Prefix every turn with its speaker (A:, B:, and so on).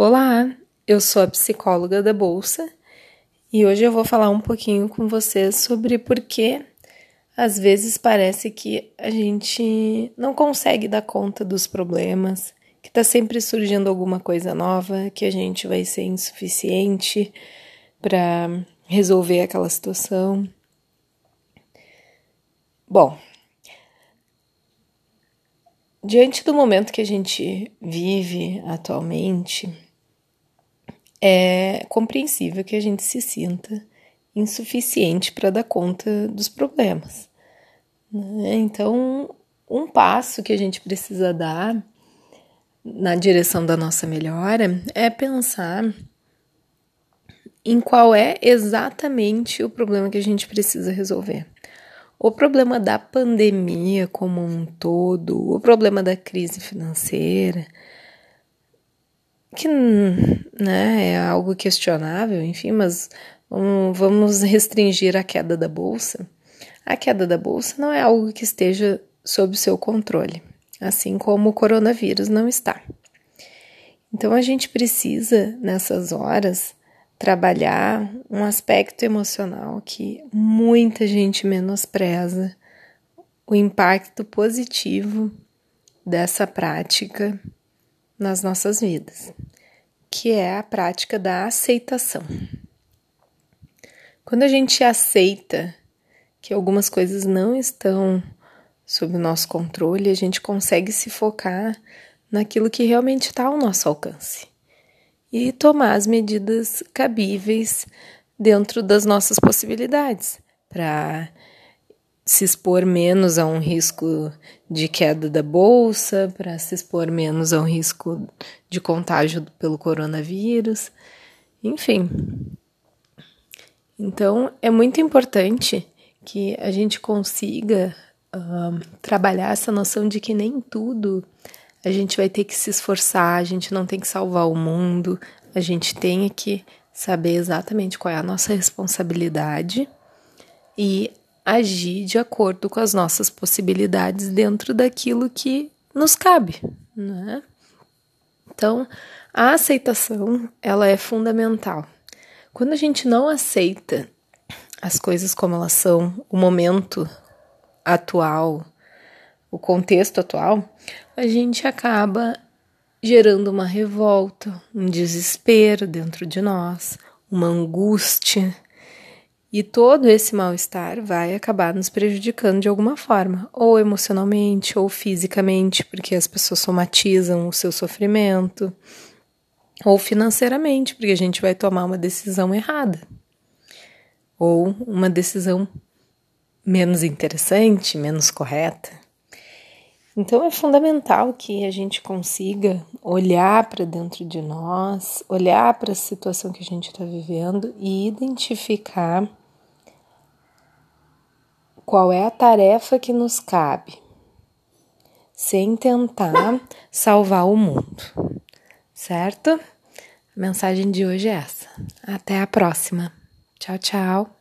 A: Olá, eu sou a psicóloga da Bolsa e hoje eu vou falar um pouquinho com vocês sobre por que às vezes parece que a gente não consegue dar conta dos problemas, que está sempre surgindo alguma coisa nova, que a gente vai ser insuficiente para resolver aquela situação. Bom, diante do momento que a gente vive atualmente, é compreensível que a gente se sinta insuficiente para dar conta dos problemas. Né? Então, um passo que a gente precisa dar na direção da nossa melhora é pensar em qual é exatamente o problema que a gente precisa resolver. O problema da pandemia como um todo, o problema da crise financeira, que né, é algo questionável, enfim, mas vamos restringir a queda da bolsa. A queda da bolsa não é algo que esteja sob seu controle, assim como o coronavírus não está. Então a gente precisa, nessas horas, trabalhar um aspecto emocional que muita gente menospreza o impacto positivo dessa prática nas nossas vidas, que é a prática da aceitação. Quando a gente aceita que algumas coisas não estão sob o nosso controle, a gente consegue se focar naquilo que realmente está ao nosso alcance e tomar as medidas cabíveis dentro das nossas possibilidades para se expor menos a um risco de queda da bolsa, para se expor menos a um risco de contágio pelo coronavírus, enfim. Então, é muito importante que a gente consiga uh, trabalhar essa noção de que nem tudo a gente vai ter que se esforçar, a gente não tem que salvar o mundo, a gente tem que saber exatamente qual é a nossa responsabilidade e agir de acordo com as nossas possibilidades dentro daquilo que nos cabe, né? Então, a aceitação, ela é fundamental. Quando a gente não aceita as coisas como elas são, o momento atual, o contexto atual, a gente acaba gerando uma revolta, um desespero dentro de nós, uma angústia, e todo esse mal-estar vai acabar nos prejudicando de alguma forma, ou emocionalmente, ou fisicamente, porque as pessoas somatizam o seu sofrimento, ou financeiramente, porque a gente vai tomar uma decisão errada, ou uma decisão menos interessante, menos correta. Então é fundamental que a gente consiga olhar para dentro de nós, olhar para a situação que a gente está vivendo e identificar qual é a tarefa que nos cabe, sem tentar salvar o mundo, certo? A mensagem de hoje é essa. Até a próxima. Tchau, tchau.